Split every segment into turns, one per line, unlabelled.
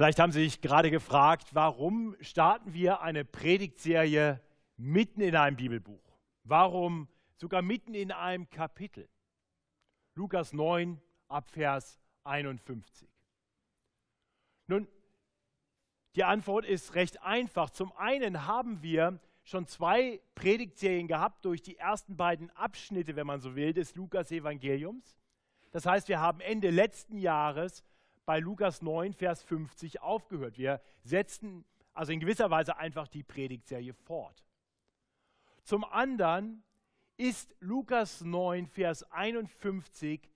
Vielleicht haben Sie sich gerade gefragt, warum starten wir eine Predigtserie mitten in einem Bibelbuch? Warum sogar mitten in einem Kapitel? Lukas 9 Abvers 51. Nun, die Antwort ist recht einfach. Zum einen haben wir schon zwei Predigtserien gehabt durch die ersten beiden Abschnitte, wenn man so will, des Lukas-Evangeliums. Das heißt, wir haben Ende letzten Jahres bei Lukas 9, Vers 50 aufgehört. Wir setzten also in gewisser Weise einfach die Predigtserie fort. Zum anderen ist Lukas 9, Vers 51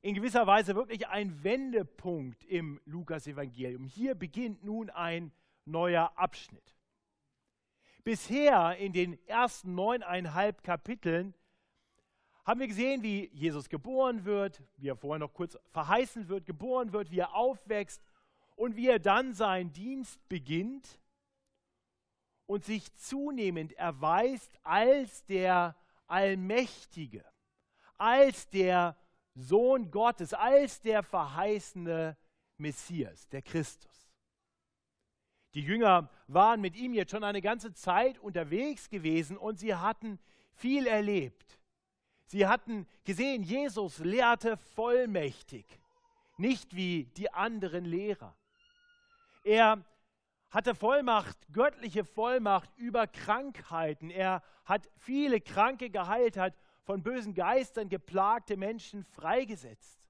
in gewisser Weise wirklich ein Wendepunkt im Lukas-Evangelium. Hier beginnt nun ein neuer Abschnitt. Bisher in den ersten neuneinhalb Kapiteln haben wir gesehen, wie Jesus geboren wird, wie er vorher noch kurz verheißen wird, geboren wird, wie er aufwächst und wie er dann seinen Dienst beginnt und sich zunehmend erweist als der Allmächtige, als der Sohn Gottes, als der verheißene Messias, der Christus. Die Jünger waren mit ihm jetzt schon eine ganze Zeit unterwegs gewesen und sie hatten viel erlebt. Sie hatten gesehen, Jesus lehrte vollmächtig, nicht wie die anderen Lehrer. Er hatte Vollmacht, göttliche Vollmacht über Krankheiten. Er hat viele Kranke geheilt, hat von bösen Geistern geplagte Menschen freigesetzt.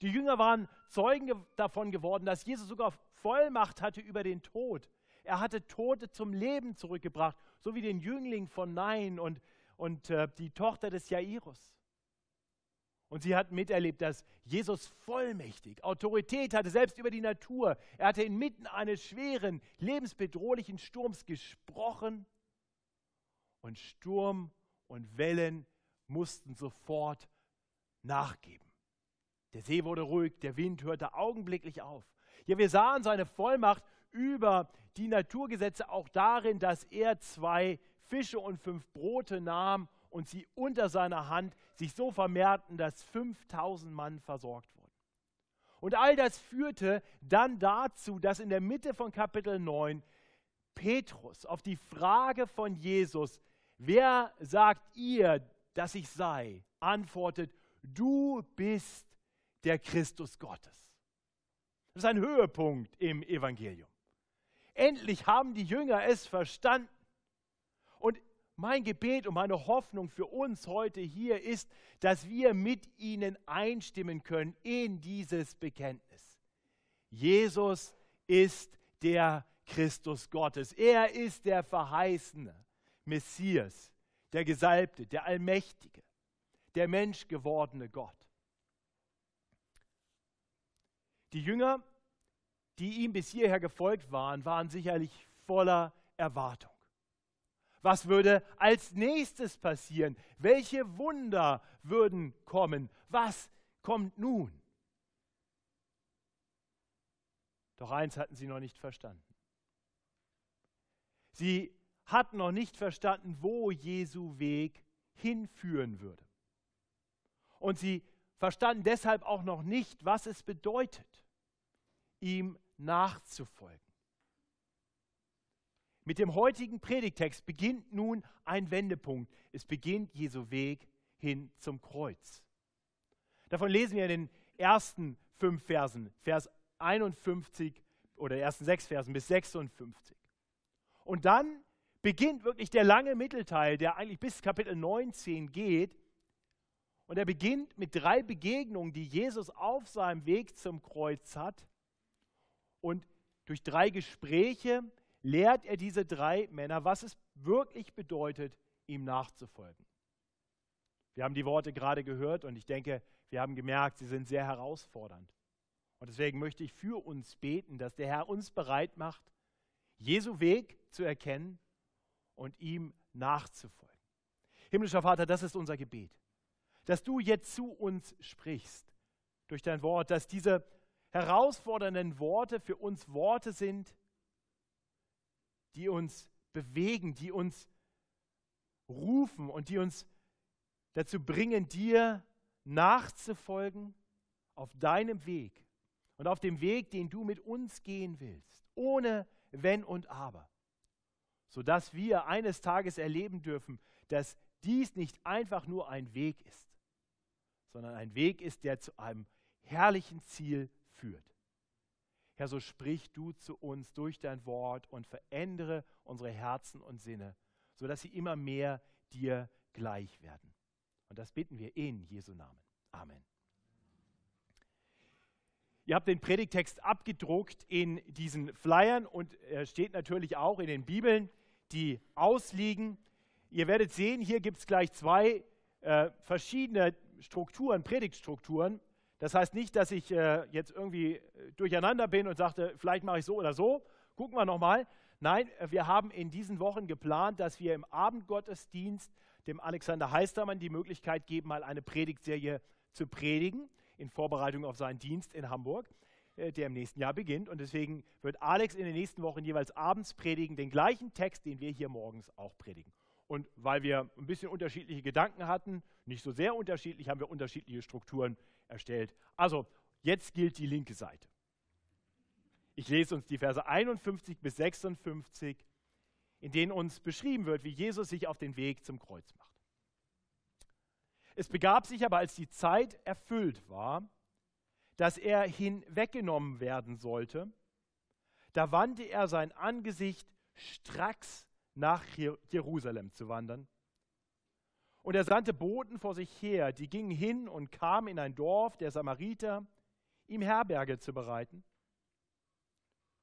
Die Jünger waren Zeugen davon geworden, dass Jesus sogar Vollmacht hatte über den Tod. Er hatte Tote zum Leben zurückgebracht, so wie den Jüngling von Nein und, und äh, die Tochter des Jairus. Und sie hatten miterlebt, dass Jesus vollmächtig Autorität hatte, selbst über die Natur. Er hatte inmitten eines schweren, lebensbedrohlichen Sturms gesprochen und Sturm und Wellen mussten sofort nachgeben. Der See wurde ruhig, der Wind hörte augenblicklich auf. Ja, wir sahen seine Vollmacht über die Naturgesetze auch darin, dass er zwei Fische und fünf Brote nahm und sie unter seiner Hand sich so vermehrten, dass 5000 Mann versorgt wurden. Und all das führte dann dazu, dass in der Mitte von Kapitel 9 Petrus auf die Frage von Jesus, Wer sagt ihr, dass ich sei? Antwortet, du bist der Christus Gottes. Das ist ein Höhepunkt im Evangelium. Endlich haben die Jünger es verstanden. Mein Gebet und meine Hoffnung für uns heute hier ist, dass wir mit ihnen einstimmen können in dieses Bekenntnis. Jesus ist der Christus Gottes. Er ist der Verheißene. Messias, der Gesalbte, der Allmächtige, der menschgewordene Gott. Die Jünger, die ihm bis hierher gefolgt waren, waren sicherlich voller Erwartung. Was würde als nächstes passieren? Welche Wunder würden kommen? Was kommt nun? Doch eins hatten sie noch nicht verstanden. Sie hat noch nicht verstanden, wo Jesu Weg hinführen würde. Und sie verstanden deshalb auch noch nicht, was es bedeutet, ihm nachzufolgen. Mit dem heutigen Predigtext beginnt nun ein Wendepunkt. Es beginnt Jesu Weg hin zum Kreuz. Davon lesen wir in den ersten fünf Versen, Vers 51 oder ersten sechs Versen bis 56. Und dann beginnt wirklich der lange Mittelteil, der eigentlich bis Kapitel 19 geht. Und er beginnt mit drei Begegnungen, die Jesus auf seinem Weg zum Kreuz hat. Und durch drei Gespräche lehrt er diese drei Männer, was es wirklich bedeutet, ihm nachzufolgen. Wir haben die Worte gerade gehört und ich denke, wir haben gemerkt, sie sind sehr herausfordernd. Und deswegen möchte ich für uns beten, dass der Herr uns bereit macht, Jesu Weg zu erkennen und ihm nachzufolgen. Himmlischer Vater, das ist unser Gebet, dass du jetzt zu uns sprichst durch dein Wort, dass diese herausfordernden Worte für uns Worte sind, die uns bewegen, die uns rufen und die uns dazu bringen, dir nachzufolgen auf deinem Weg und auf dem Weg, den du mit uns gehen willst, ohne Wenn und Aber, sodass wir eines Tages erleben dürfen, dass dies nicht einfach nur ein Weg ist, sondern ein Weg ist, der zu einem herrlichen Ziel führt. Herr, so sprich du zu uns durch dein Wort und verändere unsere Herzen und Sinne, sodass sie immer mehr dir gleich werden. Und das bitten wir in Jesu Namen. Amen. Ihr habt den Predigtext abgedruckt in diesen Flyern und er steht natürlich auch in den Bibeln, die ausliegen. Ihr werdet sehen, hier gibt es gleich zwei äh, verschiedene Strukturen, Predigtstrukturen. Das heißt nicht, dass ich äh, jetzt irgendwie äh, durcheinander bin und sagte, vielleicht mache ich so oder so. Gucken wir nochmal. Nein, äh, wir haben in diesen Wochen geplant, dass wir im Abendgottesdienst dem Alexander Heistermann die Möglichkeit geben, mal eine Predigtserie zu predigen in Vorbereitung auf seinen Dienst in Hamburg, äh, der im nächsten Jahr beginnt. Und deswegen wird Alex in den nächsten Wochen jeweils abends predigen, den gleichen Text, den wir hier morgens auch predigen. Und weil wir ein bisschen unterschiedliche Gedanken hatten, nicht so sehr unterschiedlich, haben wir unterschiedliche Strukturen erstellt. Also, jetzt gilt die linke Seite. Ich lese uns die Verse 51 bis 56, in denen uns beschrieben wird, wie Jesus sich auf den Weg zum Kreuz macht. Es begab sich aber, als die Zeit erfüllt war, dass er hinweggenommen werden sollte, da wandte er sein Angesicht stracks nach Jerusalem zu wandern. Und er sandte Boten vor sich her, die gingen hin und kamen in ein Dorf der Samariter, ihm Herberge zu bereiten.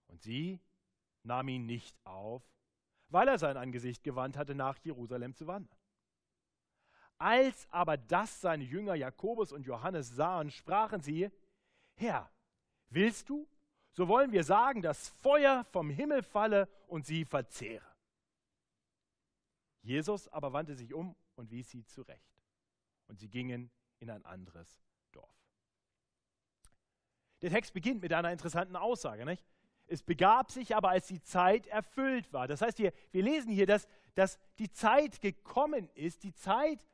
Und sie nahm ihn nicht auf, weil er sein Angesicht gewandt hatte, nach Jerusalem zu wandern. Als aber das seine Jünger Jakobus und Johannes sahen, sprachen sie, Herr, willst du? So wollen wir sagen, dass Feuer vom Himmel falle und sie verzehre. Jesus aber wandte sich um und wies sie zurecht. Und sie gingen in ein anderes Dorf. Der Text beginnt mit einer interessanten Aussage. Nicht? Es begab sich aber, als die Zeit erfüllt war. Das heißt, wir, wir lesen hier, dass, dass die Zeit gekommen ist, die Zeit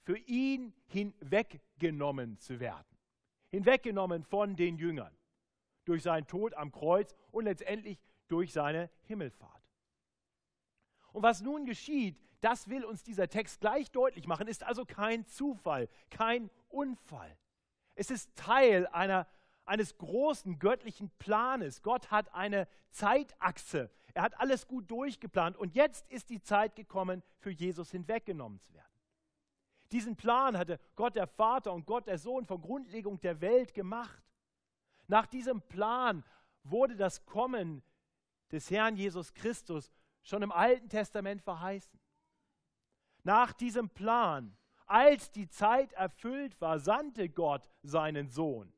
für ihn hinweggenommen zu werden. Hinweggenommen von den Jüngern durch seinen Tod am Kreuz und letztendlich durch seine Himmelfahrt. Und was nun geschieht, das will uns dieser Text gleich deutlich machen, ist also kein Zufall, kein Unfall. Es ist Teil einer, eines großen göttlichen Planes. Gott hat eine Zeitachse. Er hat alles gut durchgeplant und jetzt ist die Zeit gekommen, für Jesus hinweggenommen zu werden. Diesen Plan hatte Gott der Vater und Gott der Sohn von Grundlegung der Welt gemacht. Nach diesem Plan wurde das Kommen des Herrn Jesus Christus schon im Alten Testament verheißen. Nach diesem Plan, als die Zeit erfüllt war, sandte Gott seinen Sohn,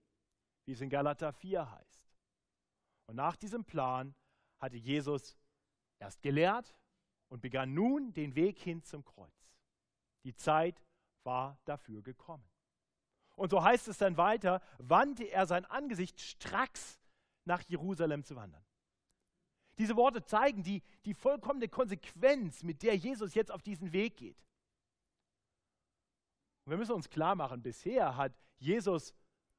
wie es in Galater 4 heißt. Und nach diesem Plan hatte Jesus erst gelehrt und begann nun den Weg hin zum Kreuz. Die Zeit war dafür gekommen. Und so heißt es dann weiter, wandte er sein Angesicht stracks nach Jerusalem zu wandern. Diese Worte zeigen die, die vollkommene Konsequenz, mit der Jesus jetzt auf diesen Weg geht. Und wir müssen uns klar machen, bisher hat Jesus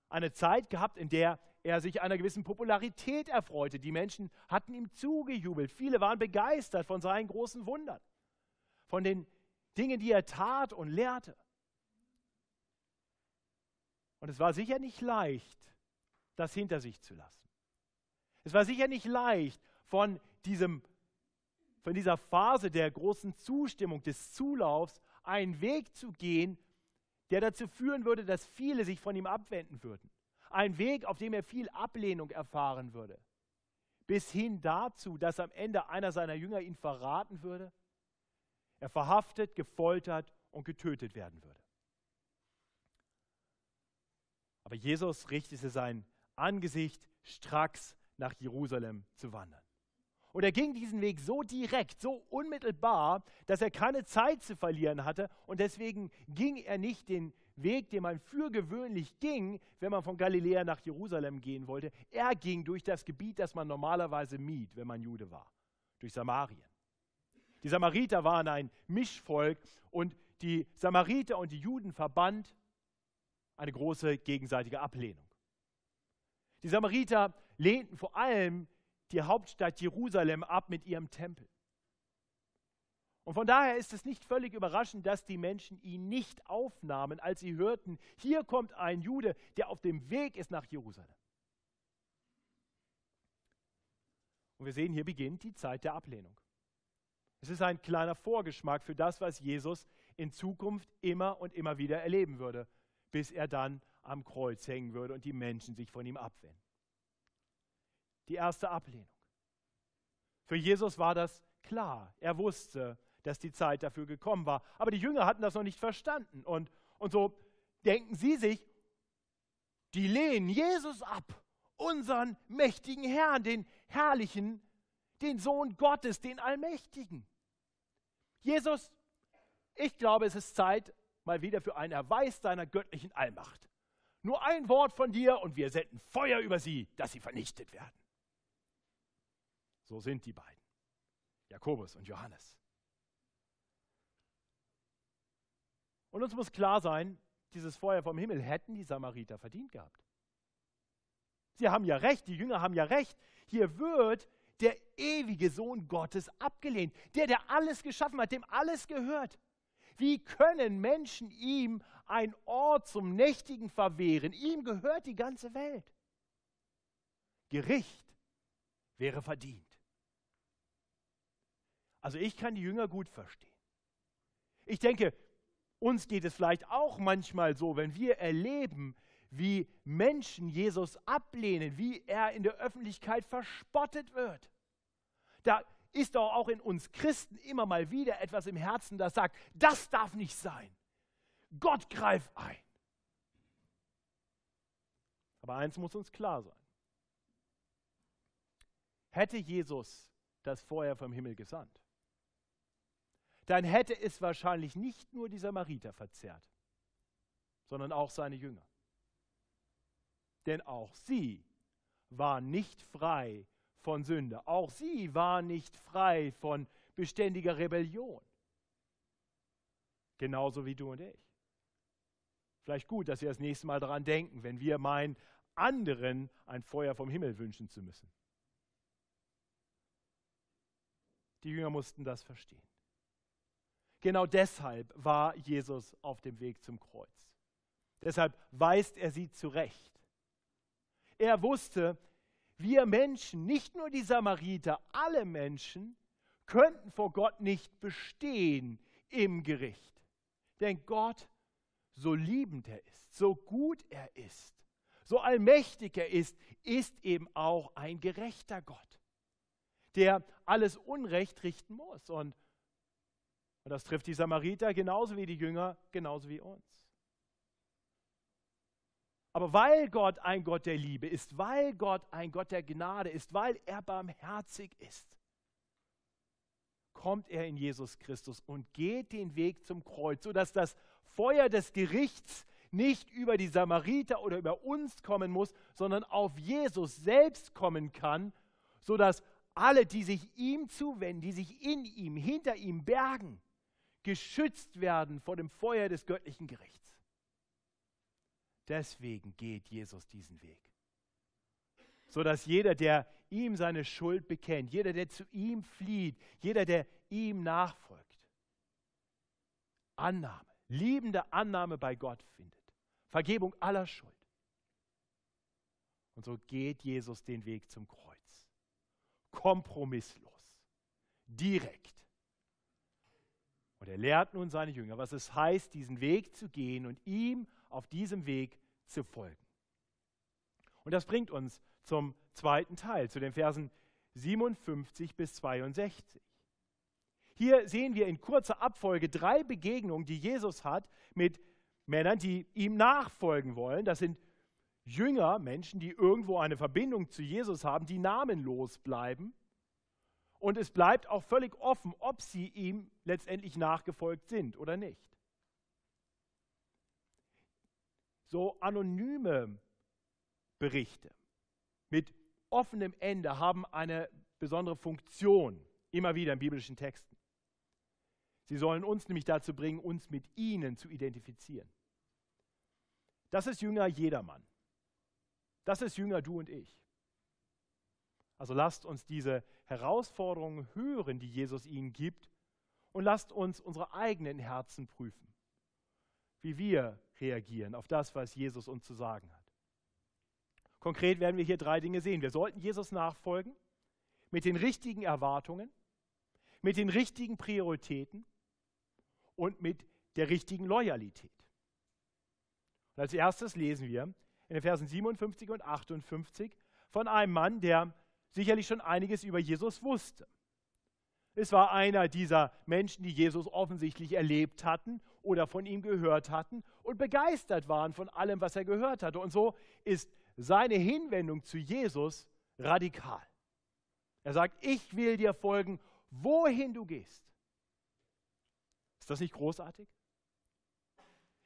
eine Zeit gehabt, in der er sich einer gewissen Popularität erfreute. Die Menschen hatten ihm zugejubelt. Viele waren begeistert von seinen großen Wundern, von den Dingen, die er tat und lehrte. Und es war sicher nicht leicht, das hinter sich zu lassen. Es war sicher nicht leicht, von, diesem, von dieser Phase der großen Zustimmung, des Zulaufs, einen Weg zu gehen, der dazu führen würde, dass viele sich von ihm abwenden würden. Ein Weg, auf dem er viel Ablehnung erfahren würde. Bis hin dazu, dass am Ende einer seiner Jünger ihn verraten würde, er verhaftet, gefoltert und getötet werden würde. Aber Jesus richtete sein Angesicht stracks nach Jerusalem zu wandern. Und er ging diesen Weg so direkt, so unmittelbar, dass er keine Zeit zu verlieren hatte. Und deswegen ging er nicht den Weg, den man für gewöhnlich ging, wenn man von Galiläa nach Jerusalem gehen wollte. Er ging durch das Gebiet, das man normalerweise mied, wenn man Jude war, durch Samarien. Die Samariter waren ein Mischvolk und die Samariter und die Juden verband eine große gegenseitige Ablehnung. Die Samariter lehnten vor allem die Hauptstadt Jerusalem ab mit ihrem Tempel. Und von daher ist es nicht völlig überraschend, dass die Menschen ihn nicht aufnahmen, als sie hörten, hier kommt ein Jude, der auf dem Weg ist nach Jerusalem. Und wir sehen, hier beginnt die Zeit der Ablehnung. Es ist ein kleiner Vorgeschmack für das, was Jesus in Zukunft immer und immer wieder erleben würde, bis er dann am Kreuz hängen würde und die Menschen sich von ihm abwenden. Die erste Ablehnung. Für Jesus war das klar. Er wusste, dass die Zeit dafür gekommen war. Aber die Jünger hatten das noch nicht verstanden. Und, und so denken sie sich, die lehnen Jesus ab, unseren mächtigen Herrn, den herrlichen, den Sohn Gottes, den Allmächtigen. Jesus, ich glaube, es ist Zeit mal wieder für einen Erweis deiner göttlichen Allmacht. Nur ein Wort von dir und wir senden Feuer über sie, dass sie vernichtet werden. So sind die beiden, Jakobus und Johannes. Und uns muss klar sein, dieses Feuer vom Himmel hätten die Samariter verdient gehabt. Sie haben ja recht, die Jünger haben ja recht. Hier wird der ewige Sohn Gottes abgelehnt, der, der alles geschaffen hat, dem alles gehört. Wie können Menschen ihm ein Ort zum Nächtigen verwehren? Ihm gehört die ganze Welt. Gericht wäre verdient. Also ich kann die Jünger gut verstehen. Ich denke, uns geht es vielleicht auch manchmal so, wenn wir erleben, wie Menschen Jesus ablehnen, wie er in der Öffentlichkeit verspottet wird. Da ist doch auch in uns Christen immer mal wieder etwas im Herzen, das sagt, das darf nicht sein. Gott greift ein. Aber eins muss uns klar sein. Hätte Jesus das Feuer vom Himmel gesandt, dann hätte es wahrscheinlich nicht nur die Samariter verzehrt, sondern auch seine Jünger. Denn auch sie waren nicht frei von Sünde. Auch sie waren nicht frei von beständiger Rebellion. Genauso wie du und ich. Vielleicht gut, dass wir das nächste Mal daran denken, wenn wir meinen, anderen ein Feuer vom Himmel wünschen zu müssen. Die Jünger mussten das verstehen. Genau deshalb war Jesus auf dem Weg zum Kreuz. Deshalb weist er sie zurecht. Er wusste, wir Menschen, nicht nur die Samariter, alle Menschen könnten vor Gott nicht bestehen im Gericht. Denn Gott, so liebend er ist, so gut er ist, so allmächtig er ist, ist eben auch ein gerechter Gott, der alles Unrecht richten muss. Und und das trifft die Samariter genauso wie die Jünger, genauso wie uns. Aber weil Gott ein Gott der Liebe ist, weil Gott ein Gott der Gnade ist, weil er barmherzig ist, kommt er in Jesus Christus und geht den Weg zum Kreuz, sodass das Feuer des Gerichts nicht über die Samariter oder über uns kommen muss, sondern auf Jesus selbst kommen kann, sodass alle, die sich ihm zuwenden, die sich in ihm, hinter ihm bergen, geschützt werden vor dem Feuer des göttlichen Gerichts. Deswegen geht Jesus diesen Weg. So dass jeder, der ihm seine Schuld bekennt, jeder, der zu ihm flieht, jeder, der ihm nachfolgt, Annahme, liebende Annahme bei Gott findet. Vergebung aller Schuld. Und so geht Jesus den Weg zum Kreuz. Kompromisslos. Direkt. Und er lehrt nun seine Jünger, was es heißt, diesen Weg zu gehen und ihm auf diesem Weg zu folgen. Und das bringt uns zum zweiten Teil, zu den Versen 57 bis 62. Hier sehen wir in kurzer Abfolge drei Begegnungen, die Jesus hat mit Männern, die ihm nachfolgen wollen. Das sind Jünger, Menschen, die irgendwo eine Verbindung zu Jesus haben, die namenlos bleiben. Und es bleibt auch völlig offen, ob sie ihm letztendlich nachgefolgt sind oder nicht. So anonyme Berichte mit offenem Ende haben eine besondere Funktion, immer wieder in biblischen Texten. Sie sollen uns nämlich dazu bringen, uns mit ihnen zu identifizieren. Das ist Jünger jedermann. Das ist Jünger, du und ich. Also lasst uns diese Herausforderungen hören, die Jesus ihnen gibt, und lasst uns unsere eigenen Herzen prüfen, wie wir reagieren auf das, was Jesus uns zu sagen hat. Konkret werden wir hier drei Dinge sehen. Wir sollten Jesus nachfolgen mit den richtigen Erwartungen, mit den richtigen Prioritäten und mit der richtigen Loyalität. Und als erstes lesen wir in den Versen 57 und 58 von einem Mann, der sicherlich schon einiges über Jesus wusste. Es war einer dieser Menschen, die Jesus offensichtlich erlebt hatten oder von ihm gehört hatten und begeistert waren von allem, was er gehört hatte. Und so ist seine Hinwendung zu Jesus radikal. Er sagt, ich will dir folgen, wohin du gehst. Ist das nicht großartig?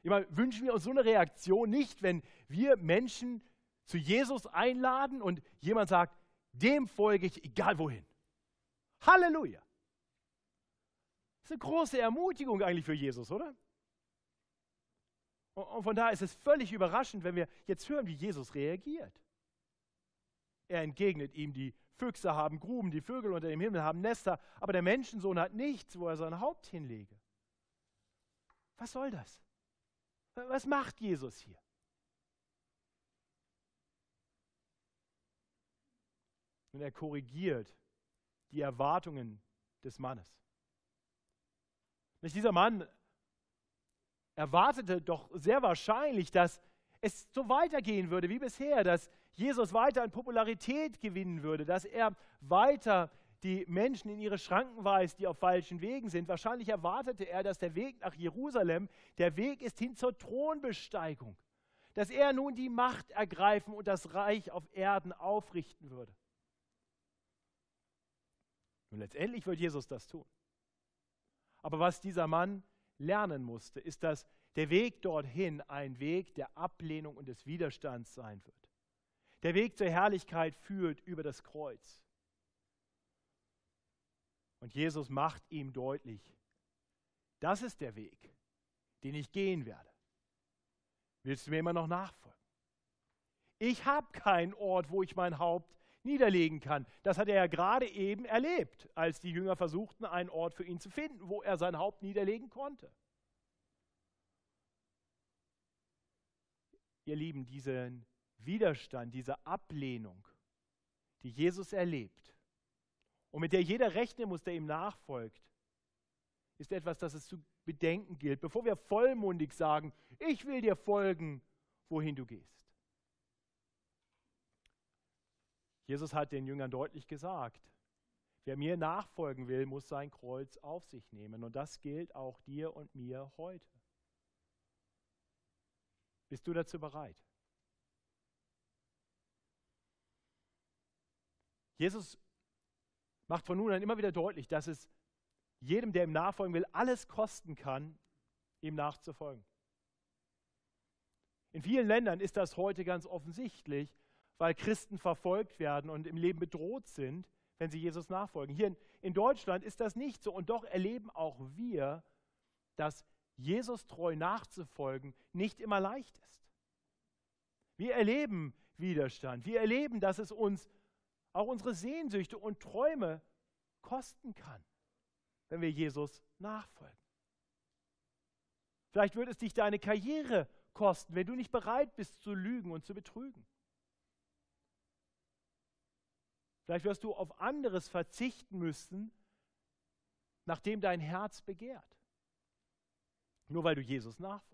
Ich meine, wünschen wir uns so eine Reaktion nicht, wenn wir Menschen zu Jesus einladen und jemand sagt, dem folge ich, egal wohin. Halleluja. Das ist eine große Ermutigung eigentlich für Jesus, oder? Und von daher ist es völlig überraschend, wenn wir jetzt hören, wie Jesus reagiert. Er entgegnet ihm, die Füchse haben Gruben, die Vögel unter dem Himmel haben Nester, aber der Menschensohn hat nichts, wo er sein Haupt hinlege. Was soll das? Was macht Jesus hier? Und er korrigiert die Erwartungen des Mannes. Nicht dieser Mann erwartete doch sehr wahrscheinlich, dass es so weitergehen würde wie bisher, dass Jesus weiter an Popularität gewinnen würde, dass er weiter die Menschen in ihre Schranken weist, die auf falschen Wegen sind. Wahrscheinlich erwartete er, dass der Weg nach Jerusalem der Weg ist hin zur Thronbesteigung, dass er nun die Macht ergreifen und das Reich auf Erden aufrichten würde. Und letztendlich wird Jesus das tun. Aber was dieser Mann lernen musste, ist, dass der Weg dorthin ein Weg der Ablehnung und des Widerstands sein wird. Der Weg zur Herrlichkeit führt über das Kreuz. Und Jesus macht ihm deutlich, das ist der Weg, den ich gehen werde. Willst du mir immer noch nachfolgen? Ich habe keinen Ort, wo ich mein Haupt niederlegen kann. Das hat er ja gerade eben erlebt, als die Jünger versuchten, einen Ort für ihn zu finden, wo er sein Haupt niederlegen konnte. Ihr Lieben, diesen Widerstand, diese Ablehnung, die Jesus erlebt und mit der jeder rechnen muss, der ihm nachfolgt, ist etwas, das es zu bedenken gilt, bevor wir vollmundig sagen, ich will dir folgen, wohin du gehst. Jesus hat den Jüngern deutlich gesagt, wer mir nachfolgen will, muss sein Kreuz auf sich nehmen. Und das gilt auch dir und mir heute. Bist du dazu bereit? Jesus macht von nun an immer wieder deutlich, dass es jedem, der ihm nachfolgen will, alles kosten kann, ihm nachzufolgen. In vielen Ländern ist das heute ganz offensichtlich, weil Christen verfolgt werden und im Leben bedroht sind, wenn sie Jesus nachfolgen. Hier in, Deutschland ist das nicht so und doch erleben auch wir, dass Jesus treu nachzufolgen nicht immer leicht ist. Wir erleben Widerstand. Wir erleben, dass es uns auch unsere Sehnsüchte und Träume kosten kann, wenn wir Jesus nachfolgen. Vielleicht wird es dich deine Karriere kosten, wenn du nicht bereit bist zu lügen und zu betrügen. Vielleicht wirst du auf anderes verzichten müssen, nachdem dein Herz begehrt. Nur weil du Jesus nachfolgst.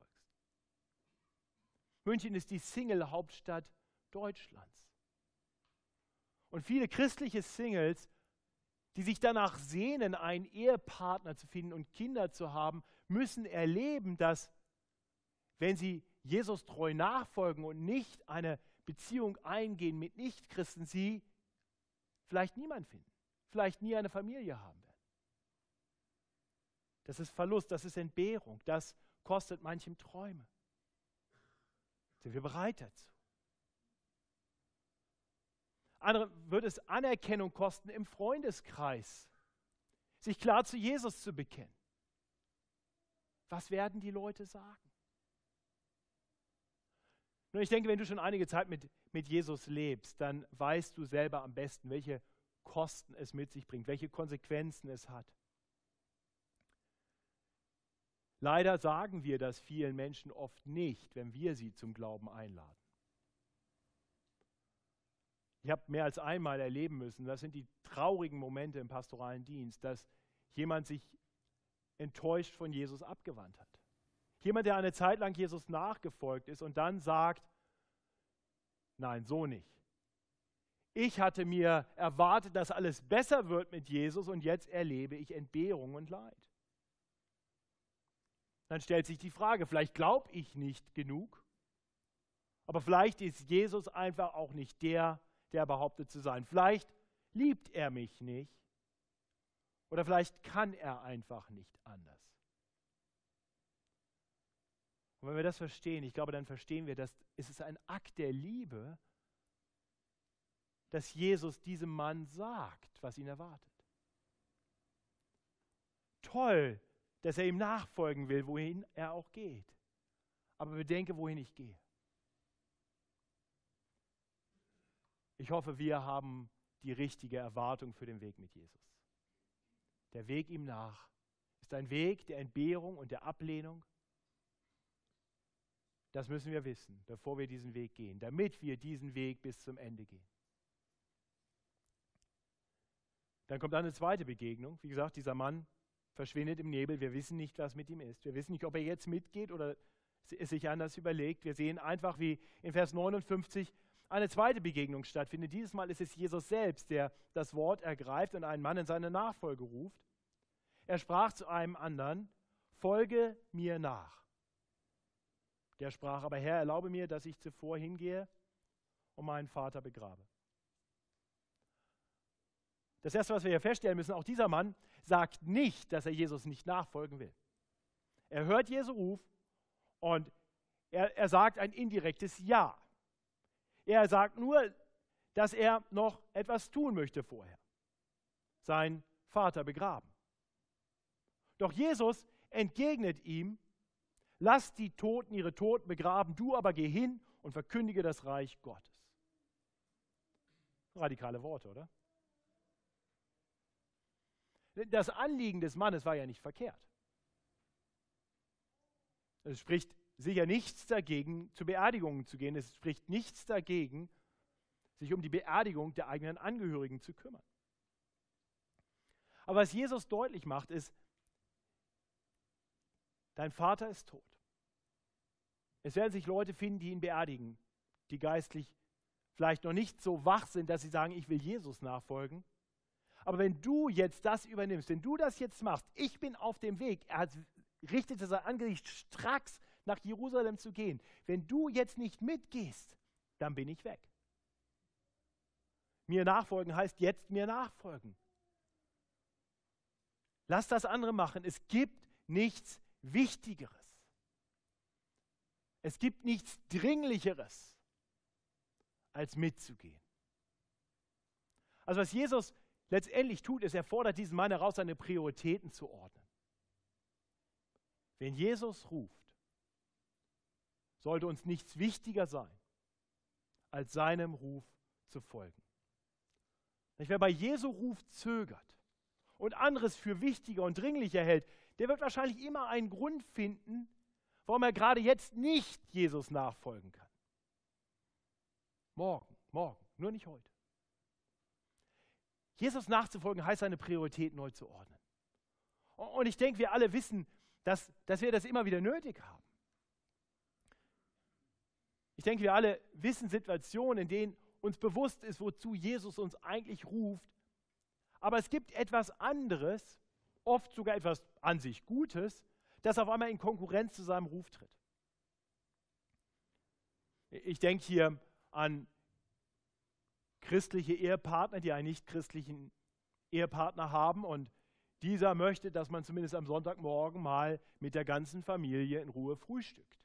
München ist die Single-Hauptstadt Deutschlands. Und viele christliche Singles, die sich danach sehnen, einen Ehepartner zu finden und Kinder zu haben, müssen erleben, dass wenn sie Jesus treu nachfolgen und nicht eine Beziehung eingehen mit Nichtchristen, sie vielleicht niemand finden, vielleicht nie eine Familie haben werden. Das ist Verlust, das ist Entbehrung, das kostet manchem Träume. Sind wir bereit dazu? Andere wird es Anerkennung kosten im Freundeskreis, sich klar zu Jesus zu bekennen. Was werden die Leute sagen? Nun, ich denke, wenn du schon einige Zeit mit, mit Jesus lebst, dann weißt du selber am besten, welche Kosten es mit sich bringt, welche Konsequenzen es hat. Leider sagen wir das vielen Menschen oft nicht, wenn wir sie zum Glauben einladen. Ich habe mehr als einmal erleben müssen, das sind die traurigen Momente im pastoralen Dienst, dass jemand sich enttäuscht von Jesus abgewandt hat. Jemand, der eine Zeit lang Jesus nachgefolgt ist und dann sagt, nein, so nicht. Ich hatte mir erwartet, dass alles besser wird mit Jesus und jetzt erlebe ich Entbehrung und Leid. Dann stellt sich die Frage, vielleicht glaube ich nicht genug, aber vielleicht ist Jesus einfach auch nicht der, der behauptet zu sein. Vielleicht liebt er mich nicht oder vielleicht kann er einfach nicht anders. Und wenn wir das verstehen, ich glaube, dann verstehen wir, dass es ist ein Akt der Liebe, dass Jesus diesem Mann sagt, was ihn erwartet. Toll, dass er ihm nachfolgen will, wohin er auch geht. Aber bedenke, wohin ich gehe. Ich hoffe, wir haben die richtige Erwartung für den Weg mit Jesus. Der Weg ihm nach ist ein Weg der Entbehrung und der Ablehnung. Das müssen wir wissen, bevor wir diesen Weg gehen, damit wir diesen Weg bis zum Ende gehen. Dann kommt eine zweite Begegnung. Wie gesagt, dieser Mann verschwindet im Nebel. Wir wissen nicht, was mit ihm ist. Wir wissen nicht, ob er jetzt mitgeht oder es sich anders überlegt. Wir sehen einfach, wie in Vers 59 eine zweite Begegnung stattfindet. Dieses Mal ist es Jesus selbst, der das Wort ergreift und einen Mann in seine Nachfolge ruft. Er sprach zu einem anderen, folge mir nach. Der sprach aber, Herr, erlaube mir, dass ich zuvor hingehe und meinen Vater begrabe. Das Erste, was wir hier feststellen müssen, auch dieser Mann sagt nicht, dass er Jesus nicht nachfolgen will. Er hört Jesu Ruf und er, er sagt ein indirektes Ja. Er sagt nur, dass er noch etwas tun möchte vorher. Seinen Vater begraben. Doch Jesus entgegnet ihm, lass die Toten ihre Toten begraben, du aber geh hin und verkündige das Reich Gottes. Radikale Worte, oder? Das Anliegen des Mannes war ja nicht verkehrt. Es spricht sicher nichts dagegen, zu Beerdigungen zu gehen. Es spricht nichts dagegen, sich um die Beerdigung der eigenen Angehörigen zu kümmern. Aber was Jesus deutlich macht, ist, dein Vater ist tot. Es werden sich Leute finden, die ihn beerdigen, die geistlich vielleicht noch nicht so wach sind, dass sie sagen, ich will Jesus nachfolgen. Aber wenn du jetzt das übernimmst, wenn du das jetzt machst, ich bin auf dem Weg, er richtete sein Angesicht stracks nach Jerusalem zu gehen. Wenn du jetzt nicht mitgehst, dann bin ich weg. Mir nachfolgen heißt jetzt mir nachfolgen. Lass das andere machen. Es gibt nichts Wichtigeres. Es gibt nichts Dringlicheres, als mitzugehen. Also was Jesus letztendlich tut, ist, er fordert diesen Mann heraus, seine Prioritäten zu ordnen. Wenn Jesus ruft, sollte uns nichts wichtiger sein, als seinem Ruf zu folgen. Wer bei Jesu Ruf zögert und anderes für wichtiger und dringlicher hält, der wird wahrscheinlich immer einen Grund finden, warum er gerade jetzt nicht Jesus nachfolgen kann. Morgen, morgen, nur nicht heute. Jesus nachzufolgen heißt, seine Prioritäten neu zu ordnen. Und ich denke, wir alle wissen, dass, dass wir das immer wieder nötig haben. Ich denke, wir alle wissen Situationen, in denen uns bewusst ist, wozu Jesus uns eigentlich ruft. Aber es gibt etwas anderes, oft sogar etwas an sich Gutes, das auf einmal in Konkurrenz zu seinem Ruf tritt. Ich denke hier an christliche Ehepartner, die einen nicht-christlichen Ehepartner haben und dieser möchte, dass man zumindest am Sonntagmorgen mal mit der ganzen Familie in Ruhe frühstückt.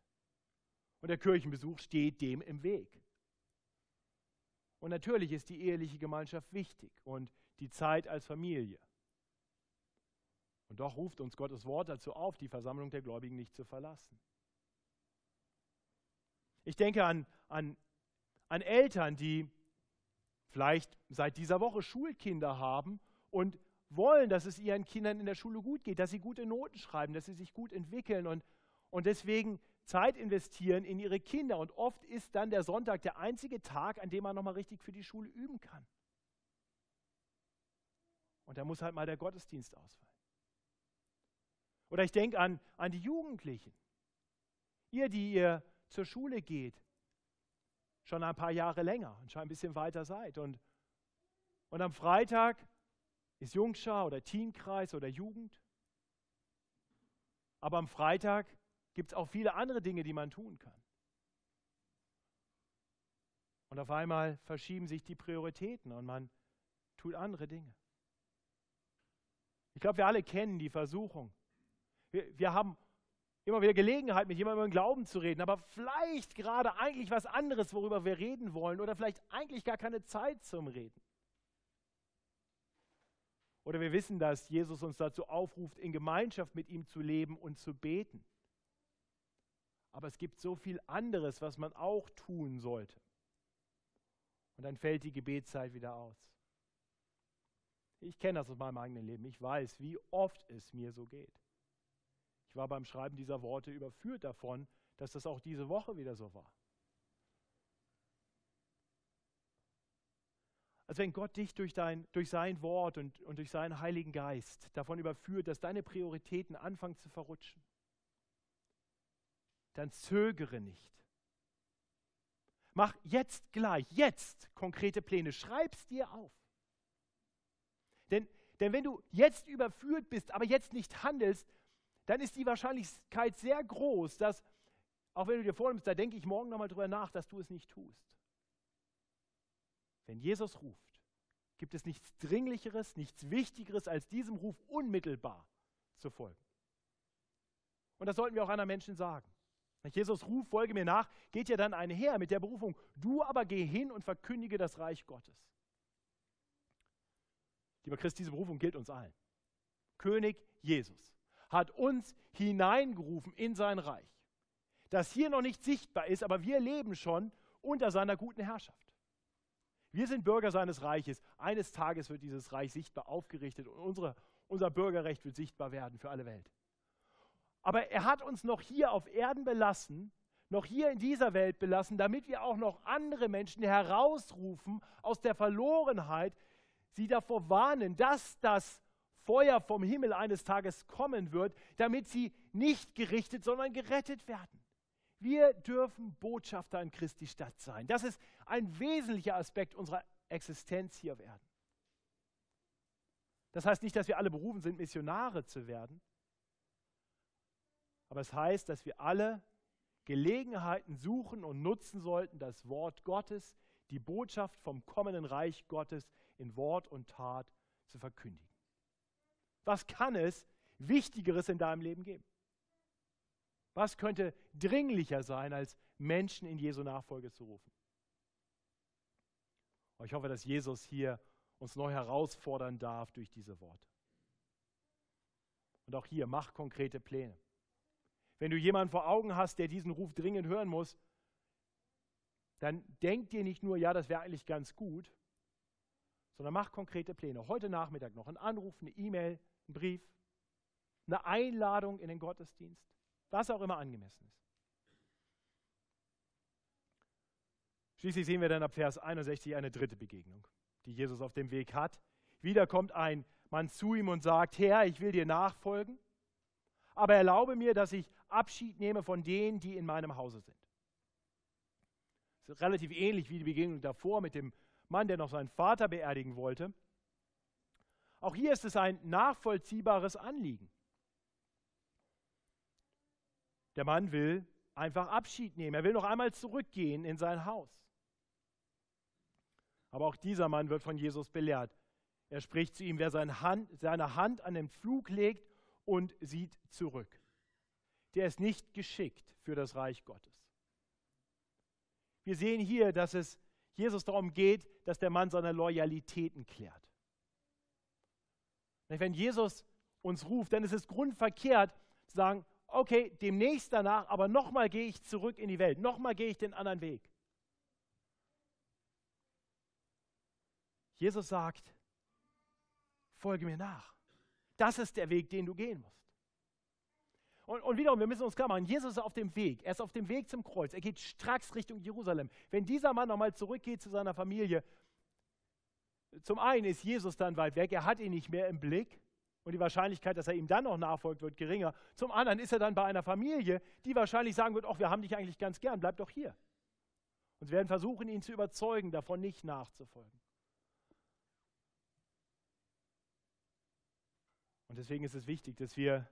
Und der Kirchenbesuch steht dem im Weg. Und natürlich ist die eheliche Gemeinschaft wichtig und die Zeit als Familie. Und doch ruft uns Gottes Wort dazu auf, die Versammlung der Gläubigen nicht zu verlassen. Ich denke an, an, an Eltern, die vielleicht seit dieser Woche Schulkinder haben und wollen, dass es ihren Kindern in der Schule gut geht, dass sie gute Noten schreiben, dass sie sich gut entwickeln und, und deswegen Zeit investieren in ihre Kinder. Und oft ist dann der Sonntag der einzige Tag, an dem man nochmal richtig für die Schule üben kann. Und da muss halt mal der Gottesdienst ausfallen. Oder ich denke an, an die Jugendlichen. Ihr, die ihr zur Schule geht, schon ein paar Jahre länger und schon ein bisschen weiter seid. Und, und am Freitag ist Jungschar oder Teenkreis oder Jugend. Aber am Freitag gibt es auch viele andere Dinge, die man tun kann. Und auf einmal verschieben sich die Prioritäten und man tut andere Dinge. Ich glaube, wir alle kennen die Versuchung. Wir, wir haben immer wieder Gelegenheit, mit jemandem über den Glauben zu reden, aber vielleicht gerade eigentlich was anderes, worüber wir reden wollen, oder vielleicht eigentlich gar keine Zeit zum Reden. Oder wir wissen, dass Jesus uns dazu aufruft, in Gemeinschaft mit ihm zu leben und zu beten. Aber es gibt so viel anderes, was man auch tun sollte. Und dann fällt die Gebetszeit wieder aus. Ich kenne das aus meinem eigenen Leben. Ich weiß, wie oft es mir so geht. Ich war beim Schreiben dieser Worte überführt davon, dass das auch diese Woche wieder so war. Als wenn Gott dich durch, dein, durch sein Wort und, und durch seinen Heiligen Geist davon überführt, dass deine Prioritäten anfangen zu verrutschen. Dann zögere nicht. Mach jetzt gleich, jetzt konkrete Pläne. Schreib's dir auf. Denn, denn wenn du jetzt überführt bist, aber jetzt nicht handelst, dann ist die Wahrscheinlichkeit sehr groß, dass, auch wenn du dir vornimmst, da denke ich morgen nochmal drüber nach, dass du es nicht tust. Wenn Jesus ruft, gibt es nichts Dringlicheres, nichts Wichtigeres, als diesem Ruf unmittelbar zu folgen. Und das sollten wir auch anderen Menschen sagen. Jesus ruft, folge mir nach, geht ja dann einher mit der Berufung, du aber geh hin und verkündige das Reich Gottes. Lieber Christ, diese Berufung gilt uns allen. König Jesus hat uns hineingerufen in sein Reich, das hier noch nicht sichtbar ist, aber wir leben schon unter seiner guten Herrschaft. Wir sind Bürger seines Reiches. Eines Tages wird dieses Reich sichtbar aufgerichtet und unsere, unser Bürgerrecht wird sichtbar werden für alle Welt. Aber er hat uns noch hier auf Erden belassen, noch hier in dieser Welt belassen, damit wir auch noch andere Menschen herausrufen aus der Verlorenheit, sie davor warnen, dass das Feuer vom Himmel eines Tages kommen wird, damit sie nicht gerichtet, sondern gerettet werden. Wir dürfen Botschafter in Christi Stadt sein. Das ist ein wesentlicher Aspekt unserer Existenz hier werden. Das heißt nicht, dass wir alle berufen sind, Missionare zu werden, aber es heißt, dass wir alle Gelegenheiten suchen und nutzen sollten, das Wort Gottes, die Botschaft vom kommenden Reich Gottes in Wort und Tat zu verkündigen. Was kann es Wichtigeres in deinem Leben geben? Was könnte dringlicher sein, als Menschen in Jesu Nachfolge zu rufen? ich hoffe, dass Jesus hier uns neu herausfordern darf durch diese Worte. Und auch hier, mach konkrete Pläne. Wenn du jemanden vor Augen hast, der diesen Ruf dringend hören muss, dann denk dir nicht nur, ja, das wäre eigentlich ganz gut, sondern mach konkrete Pläne. Heute Nachmittag noch ein Anruf, eine E-Mail, ein Brief, eine Einladung in den Gottesdienst was auch immer angemessen ist. Schließlich sehen wir dann ab Vers 61 eine dritte Begegnung, die Jesus auf dem Weg hat. Wieder kommt ein Mann zu ihm und sagt, Herr, ich will dir nachfolgen, aber erlaube mir, dass ich Abschied nehme von denen, die in meinem Hause sind. Das ist relativ ähnlich wie die Begegnung davor mit dem Mann, der noch seinen Vater beerdigen wollte. Auch hier ist es ein nachvollziehbares Anliegen. Der Mann will einfach Abschied nehmen. Er will noch einmal zurückgehen in sein Haus. Aber auch dieser Mann wird von Jesus belehrt. Er spricht zu ihm, wer seine Hand, seine Hand an den Flug legt und sieht zurück. Der ist nicht geschickt für das Reich Gottes. Wir sehen hier, dass es Jesus darum geht, dass der Mann seine Loyalitäten klärt. Wenn Jesus uns ruft, dann ist es grundverkehrt zu sagen, okay, demnächst danach, aber nochmal gehe ich zurück in die Welt, nochmal gehe ich den anderen Weg. Jesus sagt, folge mir nach. Das ist der Weg, den du gehen musst. Und, und, wiederum, wir müssen uns klar machen, Jesus ist auf dem Weg. Er ist auf dem Weg zum Kreuz. Er geht stracks Richtung Jerusalem. Wenn dieser Mann nochmal zurückgeht zu seiner Familie, zum einen ist Jesus dann weit weg, er hat ihn nicht mehr im Blick und die Wahrscheinlichkeit, dass er ihm dann noch nachfolgt, wird geringer. Zum anderen ist er dann bei einer Familie, die wahrscheinlich sagen wird, ach, wir haben dich eigentlich ganz gern, bleib doch hier. Und sie werden versuchen, ihn zu überzeugen, davon nicht nachzufolgen. Und deswegen ist es wichtig, dass wir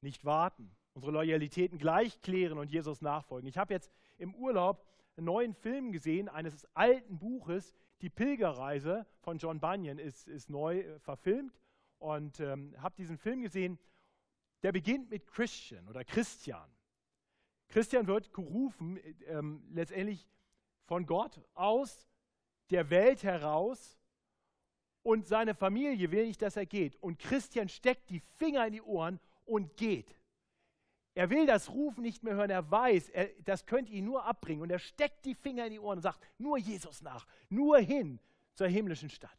nicht warten, unsere Loyalitäten gleich klären und Jesus nachfolgen. Ich habe jetzt im Urlaub einen neuen Film gesehen, eines alten Buches, Die Pilgerreise von John Bunyan ist, ist neu äh, verfilmt und ähm, habe diesen Film gesehen. Der beginnt mit Christian oder Christian. Christian wird gerufen, ähm, letztendlich von Gott aus der Welt heraus und seine Familie will nicht, dass er geht. Und Christian steckt die Finger in die Ohren und geht. Er will das Rufen nicht mehr hören, er weiß, er, das könnte ihn nur abbringen. Und er steckt die Finger in die Ohren und sagt, nur Jesus nach, nur hin zur himmlischen Stadt.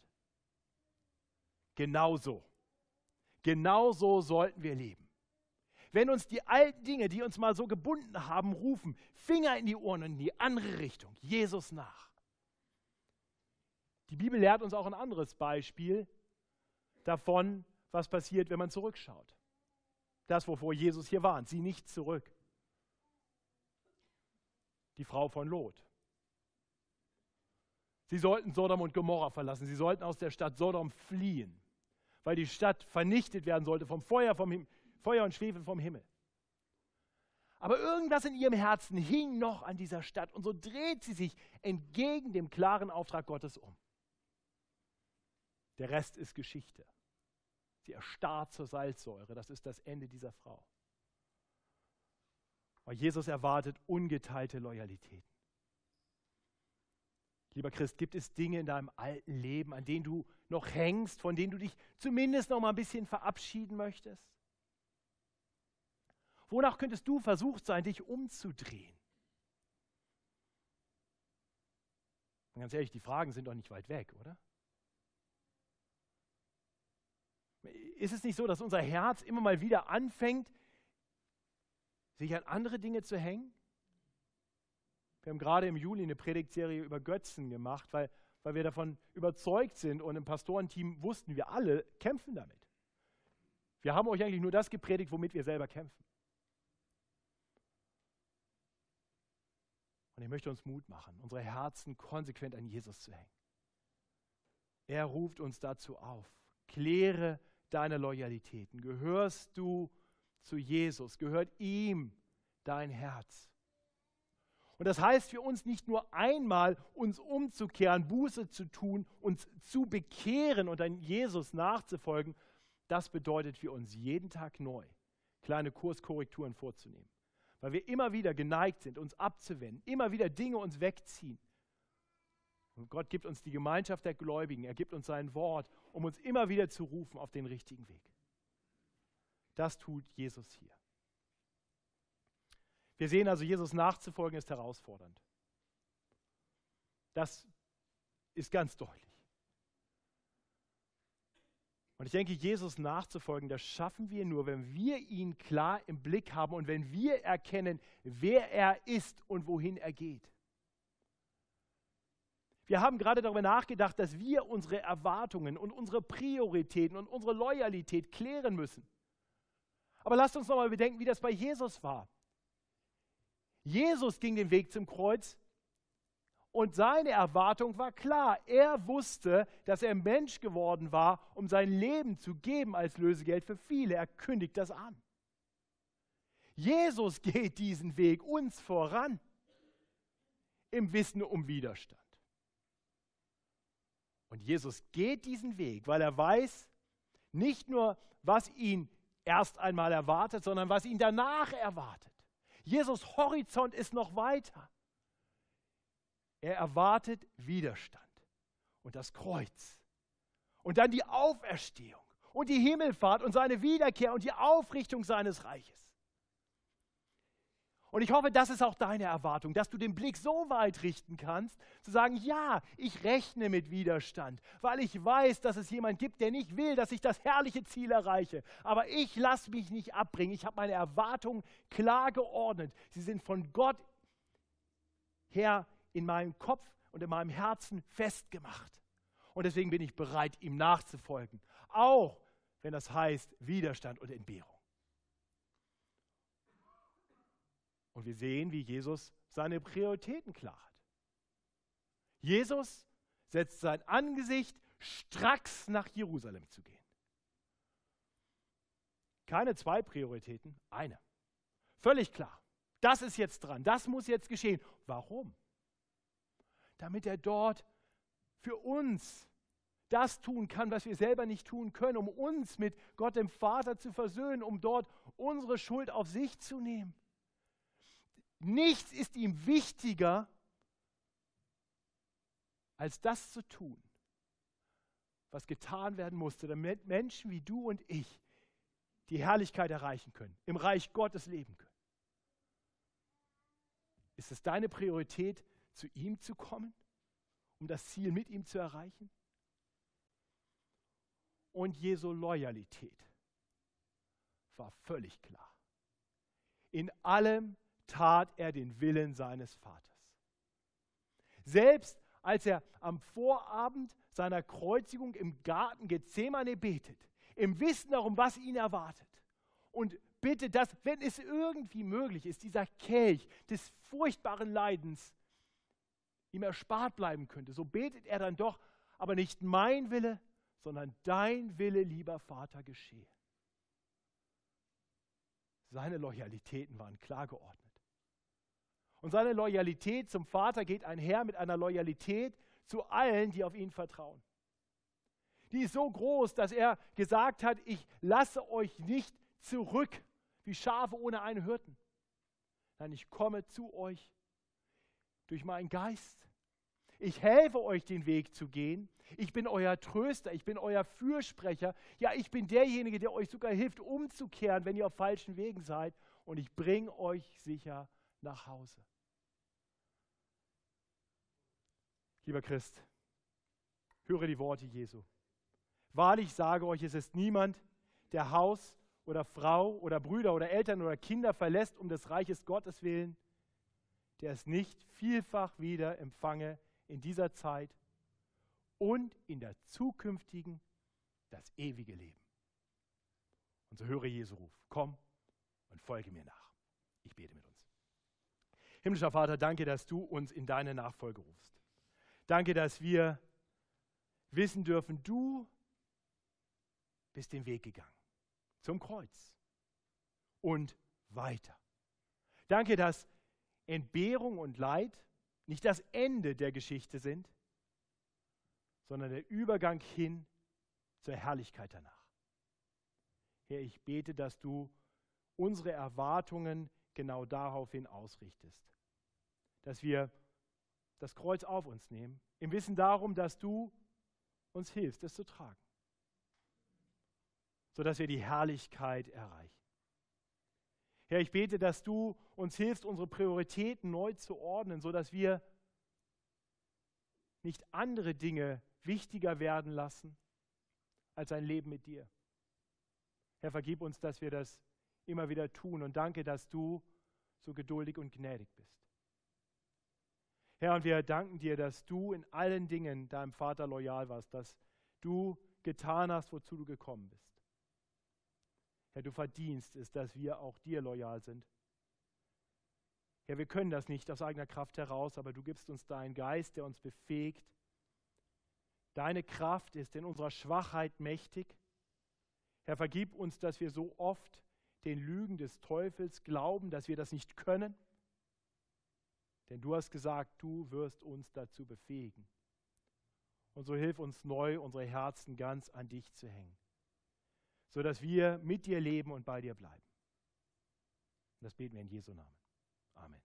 Genauso. Genauso sollten wir leben. Wenn uns die alten Dinge, die uns mal so gebunden haben, rufen, Finger in die Ohren und in die andere Richtung, Jesus nach. Die Bibel lehrt uns auch ein anderes Beispiel davon, was passiert, wenn man zurückschaut. Das, wovor Jesus hier warnt, sieh nicht zurück. Die Frau von Lot. Sie sollten Sodom und Gomorra verlassen. Sie sollten aus der Stadt Sodom fliehen, weil die Stadt vernichtet werden sollte vom Feuer, vom Feuer und Schwefel vom Himmel. Aber irgendwas in ihrem Herzen hing noch an dieser Stadt und so dreht sie sich entgegen dem klaren Auftrag Gottes um. Der Rest ist Geschichte. Sie erstarrt zur Salzsäure. Das ist das Ende dieser Frau. Weil Jesus erwartet ungeteilte Loyalität. Lieber Christ, gibt es Dinge in deinem alten Leben, an denen du noch hängst, von denen du dich zumindest noch mal ein bisschen verabschieden möchtest? Wonach könntest du versucht sein, dich umzudrehen? Und ganz ehrlich, die Fragen sind doch nicht weit weg, oder? Ist es nicht so, dass unser Herz immer mal wieder anfängt, sich an andere Dinge zu hängen? Wir haben gerade im Juli eine Predigtserie über Götzen gemacht, weil, weil wir davon überzeugt sind und im Pastorenteam wussten, wir alle kämpfen damit. Wir haben euch eigentlich nur das gepredigt, womit wir selber kämpfen. Und ich möchte uns Mut machen, unsere Herzen konsequent an Jesus zu hängen. Er ruft uns dazu auf. Kläre deine Loyalitäten? Gehörst du zu Jesus? Gehört ihm dein Herz? Und das heißt für uns nicht nur einmal uns umzukehren, Buße zu tun, uns zu bekehren und an Jesus nachzufolgen. Das bedeutet für uns jeden Tag neu, kleine Kurskorrekturen vorzunehmen. Weil wir immer wieder geneigt sind, uns abzuwenden, immer wieder Dinge uns wegziehen. Und Gott gibt uns die Gemeinschaft der Gläubigen, er gibt uns sein Wort, um uns immer wieder zu rufen auf den richtigen Weg. Das tut Jesus hier. Wir sehen also, Jesus nachzufolgen ist herausfordernd. Das ist ganz deutlich. Und ich denke, Jesus nachzufolgen, das schaffen wir nur, wenn wir ihn klar im Blick haben und wenn wir erkennen, wer er ist und wohin er geht. Wir haben gerade darüber nachgedacht, dass wir unsere Erwartungen und unsere Prioritäten und unsere Loyalität klären müssen. Aber lasst uns nochmal bedenken, wie das bei Jesus war. Jesus ging den Weg zum Kreuz und seine Erwartung war klar. Er wusste, dass er Mensch geworden war, um sein Leben zu geben als Lösegeld für viele. Er kündigt das an. Jesus geht diesen Weg uns voran im Wissen um Widerstand. Und Jesus geht diesen Weg, weil er weiß, nicht nur, was ihn erst einmal erwartet, sondern was ihn danach erwartet. Jesus Horizont ist noch weiter. Er erwartet Widerstand und das Kreuz und dann die Auferstehung und die Himmelfahrt und seine Wiederkehr und die Aufrichtung seines Reiches. Und ich hoffe, das ist auch deine Erwartung, dass du den Blick so weit richten kannst, zu sagen, ja, ich rechne mit Widerstand, weil ich weiß, dass es jemand gibt, der nicht will, dass ich das herrliche Ziel erreiche. Aber ich lasse mich nicht abbringen. Ich habe meine Erwartungen klar geordnet. Sie sind von Gott her in meinem Kopf und in meinem Herzen festgemacht. Und deswegen bin ich bereit, ihm nachzufolgen. Auch wenn das heißt Widerstand und Entbehrung. Und wir sehen, wie Jesus seine Prioritäten klar hat. Jesus setzt sein Angesicht stracks nach Jerusalem zu gehen. Keine zwei Prioritäten, eine. Völlig klar. Das ist jetzt dran, das muss jetzt geschehen. Warum? Damit er dort für uns das tun kann, was wir selber nicht tun können, um uns mit Gott dem Vater zu versöhnen, um dort unsere Schuld auf sich zu nehmen. Nichts ist ihm wichtiger, als das zu tun, was getan werden musste, damit Menschen wie du und ich die Herrlichkeit erreichen können, im Reich Gottes leben können. Ist es deine Priorität, zu ihm zu kommen, um das Ziel mit ihm zu erreichen? Und Jesu Loyalität war völlig klar. In allem tat er den Willen seines Vaters. Selbst als er am Vorabend seiner Kreuzigung im Garten Gethsemane betet, im Wissen darum, was ihn erwartet, und bittet, dass, wenn es irgendwie möglich ist, dieser Kelch des furchtbaren Leidens ihm erspart bleiben könnte, so betet er dann doch, aber nicht mein Wille, sondern dein Wille, lieber Vater, geschehe. Seine Loyalitäten waren klar geordnet. Und seine Loyalität zum Vater geht einher mit einer Loyalität zu allen, die auf ihn vertrauen. Die ist so groß, dass er gesagt hat, ich lasse euch nicht zurück wie Schafe ohne einen Hirten. Nein, ich komme zu euch durch meinen Geist. Ich helfe euch den Weg zu gehen. Ich bin euer Tröster, ich bin euer Fürsprecher. Ja, ich bin derjenige, der euch sogar hilft, umzukehren, wenn ihr auf falschen Wegen seid. Und ich bringe euch sicher nach Hause. Lieber Christ, höre die Worte Jesu. Wahrlich sage euch, es ist niemand, der Haus oder Frau oder Brüder oder Eltern oder Kinder verlässt um des Reiches Gottes willen, der es nicht vielfach wieder empfange in dieser Zeit und in der zukünftigen das ewige Leben. Und so höre Jesu Ruf, komm und folge mir nach. Ich bete mit uns. Himmlischer Vater, danke, dass du uns in deine Nachfolge rufst. Danke, dass wir wissen dürfen, du bist den Weg gegangen zum Kreuz und weiter. Danke, dass Entbehrung und Leid nicht das Ende der Geschichte sind, sondern der Übergang hin zur Herrlichkeit danach. Herr, ich bete, dass du unsere Erwartungen genau daraufhin ausrichtest, dass wir das Kreuz auf uns nehmen, im Wissen darum, dass du uns hilfst, es zu tragen, sodass wir die Herrlichkeit erreichen. Herr, ich bete, dass du uns hilfst, unsere Prioritäten neu zu ordnen, sodass wir nicht andere Dinge wichtiger werden lassen als ein Leben mit dir. Herr, vergib uns, dass wir das immer wieder tun und danke, dass du so geduldig und gnädig bist. Herr, und wir danken dir, dass du in allen Dingen deinem Vater loyal warst, dass du getan hast, wozu du gekommen bist. Herr, du verdienst es, dass wir auch dir loyal sind. Herr, wir können das nicht aus eigener Kraft heraus, aber du gibst uns deinen Geist, der uns befähigt. Deine Kraft ist in unserer Schwachheit mächtig. Herr, vergib uns, dass wir so oft den Lügen des Teufels glauben, dass wir das nicht können. Denn du hast gesagt, du wirst uns dazu befähigen. Und so hilf uns neu, unsere Herzen ganz an dich zu hängen, sodass wir mit dir leben und bei dir bleiben. Das beten wir in Jesu Namen. Amen.